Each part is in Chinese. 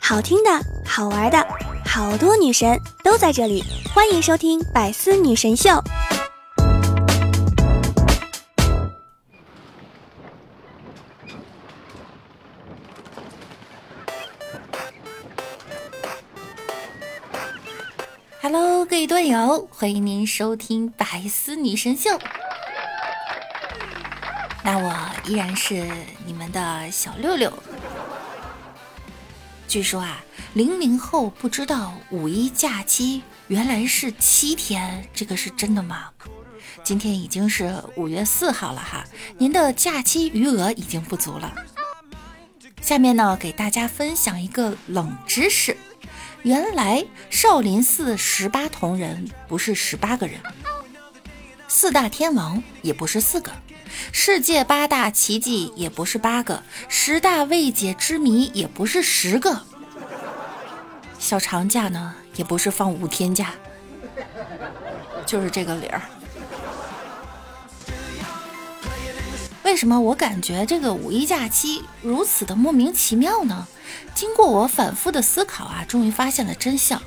好听的，好玩的，好多女神都在这里，欢迎收听《百思女神秀》。Hello，各位段友，欢迎您收听《百思女神秀》。那我依然是你们的小六六。据说啊，零零后不知道五一假期原来是七天，这个是真的吗？今天已经是五月四号了哈，您的假期余额已经不足了。下面呢，给大家分享一个冷知识：原来少林寺十八铜人不是十八个人，四大天王也不是四个。世界八大奇迹也不是八个，十大未解之谜也不是十个，小长假呢也不是放五天假，就是这个理儿。为什么我感觉这个五一假期如此的莫名其妙呢？经过我反复的思考啊，终于发现了真相。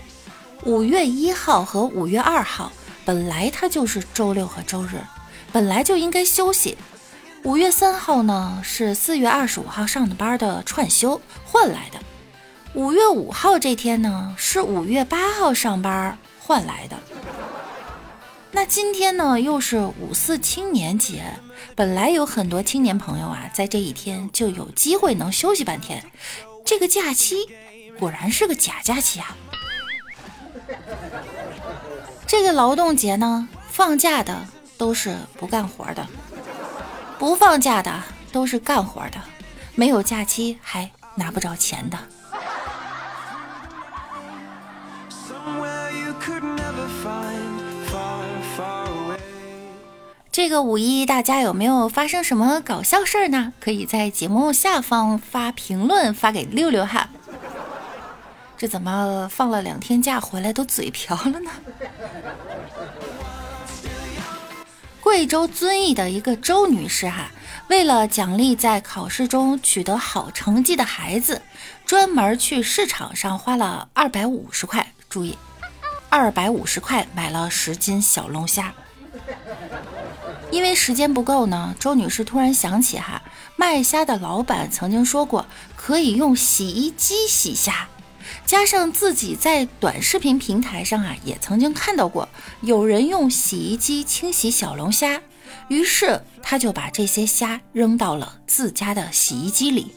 五月一号和五月二号本来它就是周六和周日。本来就应该休息。五月三号呢是四月二十五号上的班的串休换来的。五月五号这天呢是五月八号上班换来的。那今天呢又是五四青年节，本来有很多青年朋友啊在这一天就有机会能休息半天。这个假期果然是个假假期啊！这个劳动节呢放假的。都是不干活的，不放假的都是干活的，没有假期还拿不着钱的。这个五一大家有没有发生什么搞笑事儿呢？可以在节目下方发评论发给六六哈。这怎么放了两天假回来都嘴瓢了呢？贵州遵义的一个周女士哈，为了奖励在考试中取得好成绩的孩子，专门去市场上花了二百五十块，注意，二百五十块买了十斤小龙虾。因为时间不够呢，周女士突然想起哈，卖虾的老板曾经说过可以用洗衣机洗虾。加上自己在短视频平台上啊，也曾经看到过有人用洗衣机清洗小龙虾，于是他就把这些虾扔到了自家的洗衣机里。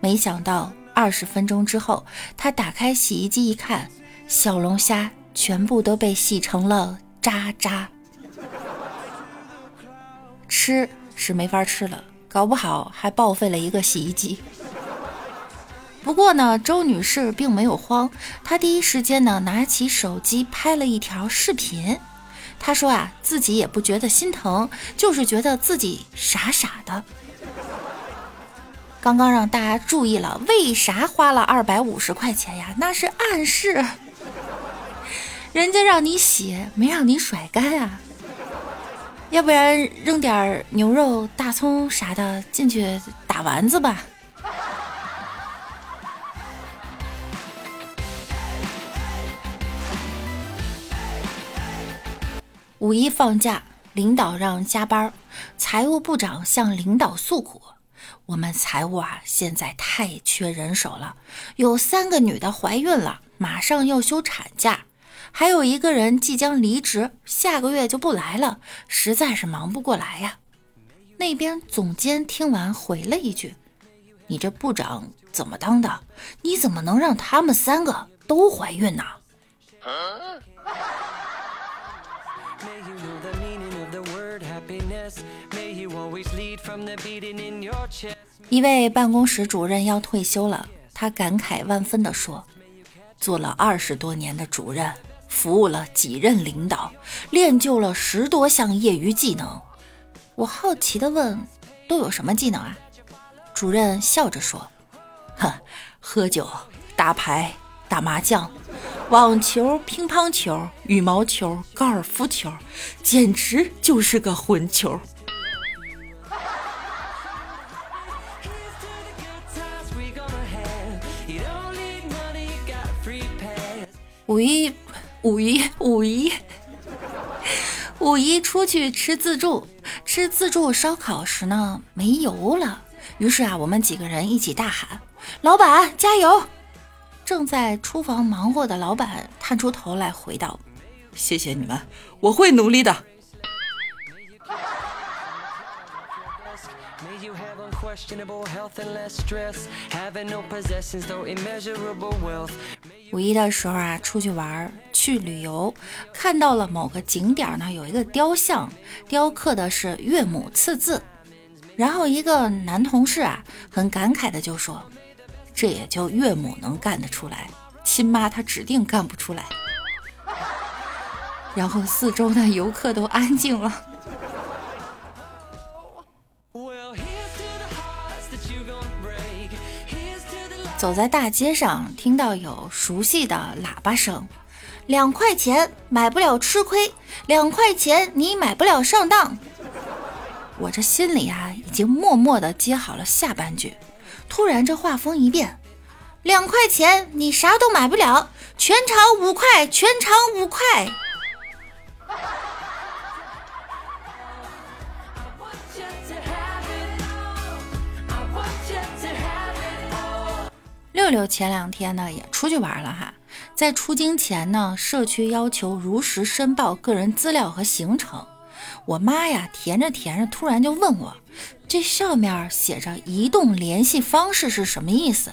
没想到二十分钟之后，他打开洗衣机一看，小龙虾全部都被洗成了渣渣，吃是没法吃了，搞不好还报废了一个洗衣机。不过呢，周女士并没有慌，她第一时间呢拿起手机拍了一条视频。她说啊，自己也不觉得心疼，就是觉得自己傻傻的。刚刚让大家注意了，为啥花了二百五十块钱呀？那是暗示，人家让你洗，没让你甩干啊。要不然扔点牛肉、大葱啥的进去打丸子吧。五一放假，领导让加班，财务部长向领导诉苦：“我们财务啊，现在太缺人手了，有三个女的怀孕了，马上要休产假，还有一个人即将离职，下个月就不来了，实在是忙不过来呀。”那边总监听完回了一句：“你这部长怎么当的？你怎么能让他们三个都怀孕呢？”一位办公室主任要退休了，他感慨万分地说：“做了二十多年的主任，服务了几任领导，练就了十多项业余技能。”我好奇地问：“都有什么技能啊？”主任笑着说：“哼，喝酒、打牌、打麻将。”网球、乒乓球、羽毛球、高尔夫球，简直就是个混球。五一，五一，五一，五一出去吃自助，吃自助烧烤时呢没油了，于是啊，我们几个人一起大喊：“老板加油！”正在厨房忙活的老板探出头来回道：“谢谢你们，我会努力的。”五一的时候啊，出去玩去旅游，看到了某个景点呢，有一个雕像，雕刻的是岳母刺字。然后一个男同事啊，很感慨的就说：“这也就岳母能干得出来，亲妈她指定干不出来。”然后四周的游客都安静了。走在大街上，听到有熟悉的喇叭声，两块钱买不了吃亏，两块钱你买不了上当。我这心里啊，已经默默的接好了下半句。突然这话锋一变，两块钱你啥都买不了，全场五块，全场五块。六六前两天呢也出去玩了哈，在出京前呢，社区要求如实申报个人资料和行程。我妈呀，填着填着，突然就问我，这上面写着移动联系方式是什么意思？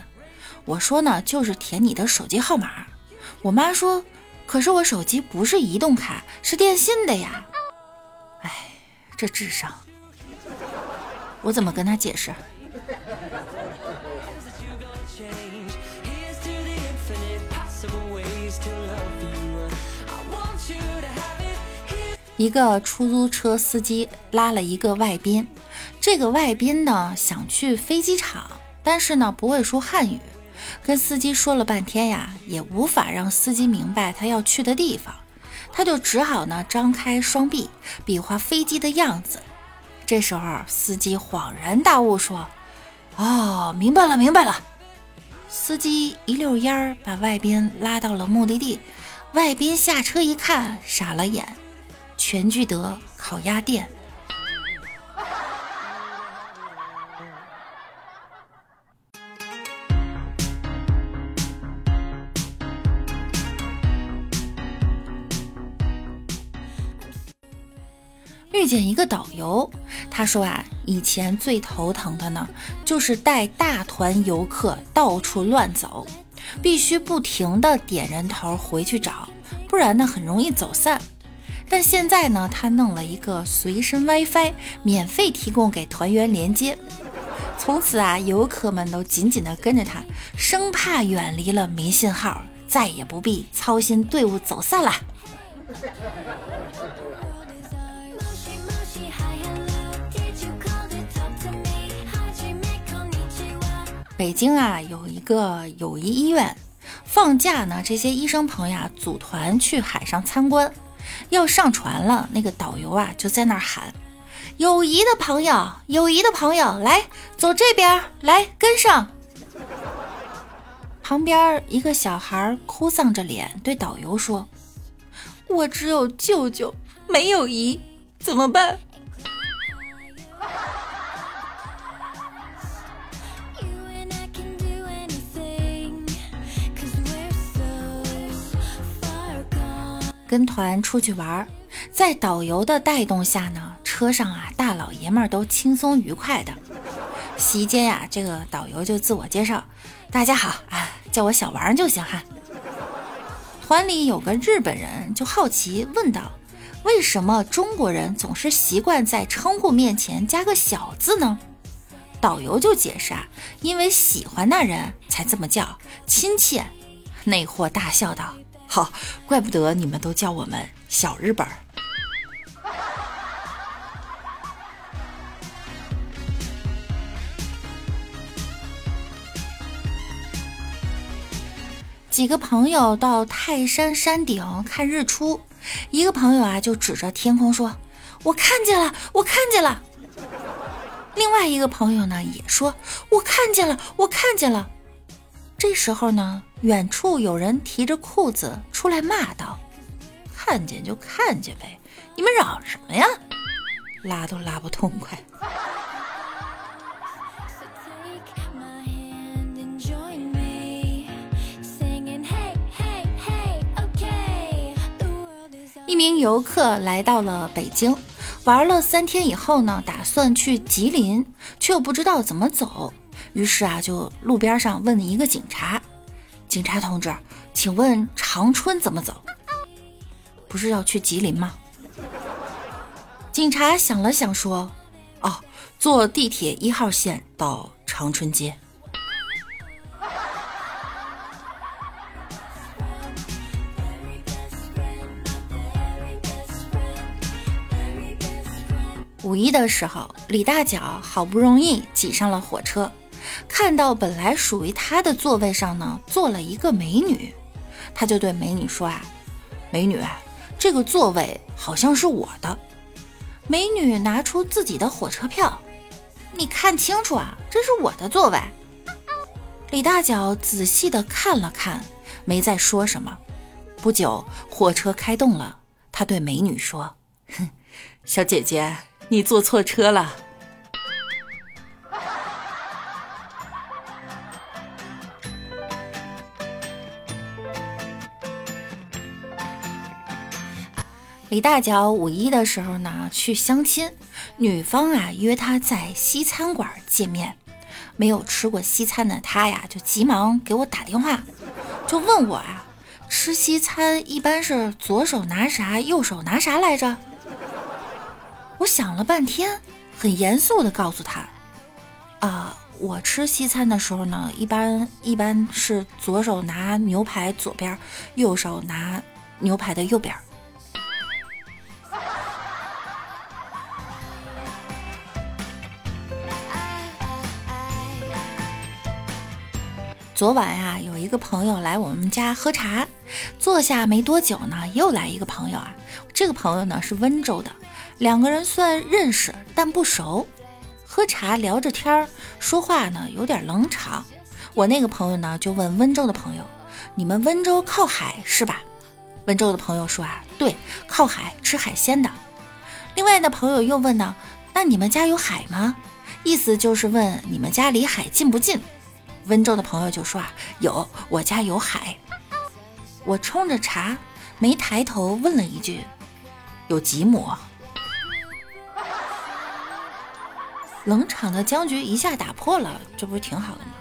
我说呢，就是填你的手机号码。我妈说，可是我手机不是移动卡，是电信的呀。哎，这智商，我怎么跟她解释？一个出租车司机拉了一个外宾，这个外宾呢想去飞机场，但是呢不会说汉语，跟司机说了半天呀，也无法让司机明白他要去的地方，他就只好呢张开双臂比划飞机的样子。这时候司机恍然大悟说：“哦，明白了，明白了。”司机一溜烟儿把外宾拉到了目的地，外宾下车一看，傻了眼。全聚德烤鸭店，遇见一个导游，他说啊，以前最头疼的呢，就是带大团游客到处乱走，必须不停的点人头回去找，不然呢，很容易走散。但现在呢，他弄了一个随身 WiFi，免费提供给团员连接。从此啊，游客们都紧紧地跟着他，生怕远离了没信号，再也不必操心队伍走散了。北京啊，有一个友谊医院，放假呢，这些医生朋友啊，组团去海上参观。要上船了，那个导游啊就在那儿喊：“友谊的朋友，友谊的朋友，来走这边，来跟上。”旁边一个小孩哭丧着脸对导游说：“我只有舅舅，没有姨，怎么办？”跟团出去玩，在导游的带动下呢，车上啊大老爷们儿都轻松愉快的。席间呀，这个导游就自我介绍：“大家好啊，叫我小王就行哈。”团里有个日本人就好奇问道：“为什么中国人总是习惯在称呼面前加个小字呢？”导游就解释啊：“因为喜欢那人才这么叫，亲切。”那货大笑道。好，怪不得你们都叫我们小日本儿。几个朋友到泰山山顶看日出，一个朋友啊就指着天空说：“我看见了，我看见了。”另外一个朋友呢也说：“我看见了，我看见了。”这时候呢，远处有人提着裤子出来骂道：“看见就看见呗，你们嚷什么呀？拉都拉不痛快。”一名游客来到了北京，玩了三天以后呢，打算去吉林，却又不知道怎么走，于是啊，就路边上问了一个警察：“警察同志，请问长春怎么走？不是要去吉林吗？”警察想了想说：“哦，坐地铁一号线到长春街。”五一的时候，李大脚好不容易挤上了火车，看到本来属于他的座位上呢坐了一个美女，他就对美女说啊：“美女，这个座位好像是我的。”美女拿出自己的火车票，你看清楚啊，这是我的座位。李大脚仔细的看了看，没再说什么。不久，火车开动了，他对美女说：“哼，小姐姐。”你坐错车了。李大脚五一的时候呢，去相亲，女方啊约他在西餐馆见面。没有吃过西餐的他呀，就急忙给我打电话，就问我啊，吃西餐一般是左手拿啥，右手拿啥来着？我想了半天，很严肃的告诉他：“啊，我吃西餐的时候呢，一般一般是左手拿牛排左边，右手拿牛排的右边。”昨晚啊，有一个朋友来我们家喝茶，坐下没多久呢，又来一个朋友啊，这个朋友呢是温州的。两个人算认识，但不熟。喝茶聊着天儿，说话呢有点冷场。我那个朋友呢就问温州的朋友：“你们温州靠海是吧？”温州的朋友说：“啊，对，靠海，吃海鲜的。”另外的朋友又问呢：“那你们家有海吗？”意思就是问你们家离海近不近。温州的朋友就说：“啊，有，我家有海。”我冲着茶，没抬头问了一句：“有几亩？”冷场的僵局一下打破了，这不是挺好的吗？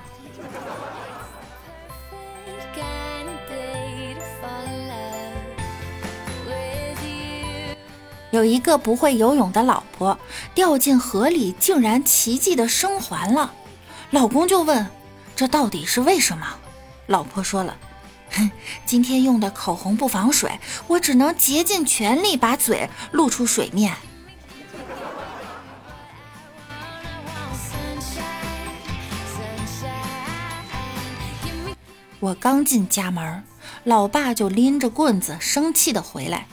有一个不会游泳的老婆掉进河里，竟然奇迹的生还了。老公就问：“这到底是为什么？”老婆说了：“哼，今天用的口红不防水，我只能竭尽全力把嘴露出水面。”我刚进家门，老爸就拎着棍子，生气的回来。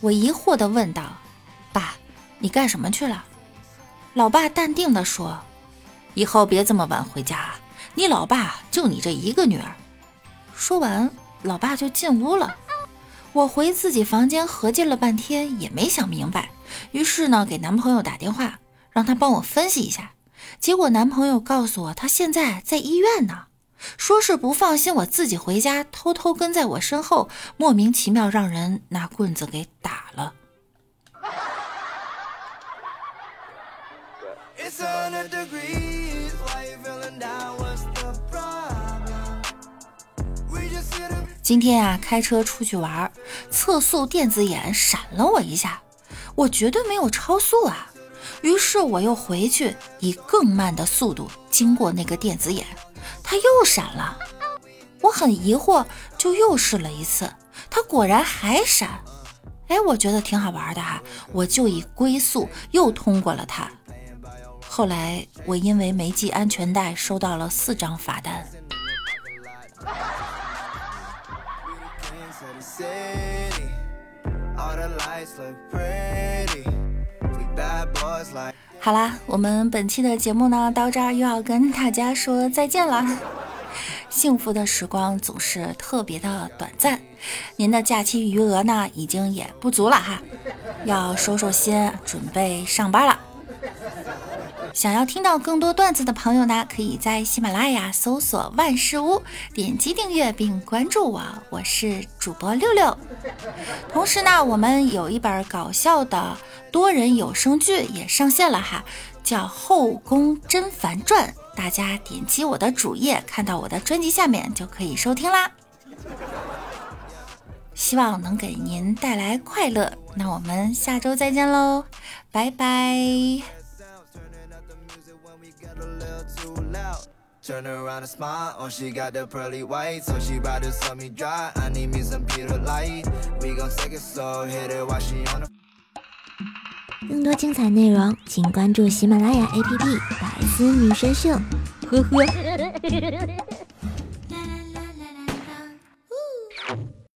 我疑惑的问道：“爸，你干什么去了？”老爸淡定的说：“以后别这么晚回家，你老爸就你这一个女儿。”说完，老爸就进屋了。我回自己房间合计了半天，也没想明白，于是呢，给男朋友打电话，让他帮我分析一下。结果男朋友告诉我，他现在在医院呢。说是不放心我自己回家，偷偷跟在我身后，莫名其妙让人拿棍子给打了。今天啊，开车出去玩，测速电子眼闪了我一下，我绝对没有超速啊。于是我又回去，以更慢的速度经过那个电子眼。它又闪了，我很疑惑，就又试了一次，它果然还闪。哎，我觉得挺好玩的哈，我就以龟速又通过了它。后来我因为没系安全带，收到了四张罚单。好啦，我们本期的节目呢，到这儿又要跟大家说再见了。幸福的时光总是特别的短暂，您的假期余额呢，已经也不足了哈，要收收心，准备上班了。想要听到更多段子的朋友呢，可以在喜马拉雅搜索万事屋，点击订阅并关注我，我是主播六六。同时呢，我们有一本搞笑的多人有声剧也上线了哈，叫《后宫甄嬛传》。大家点击我的主页，看到我的专辑下面就可以收听啦。希望能给您带来快乐。那我们下周再见喽，拜拜。更多精彩内容，请关注喜马拉雅 APP《百思女神秀》。呵呵。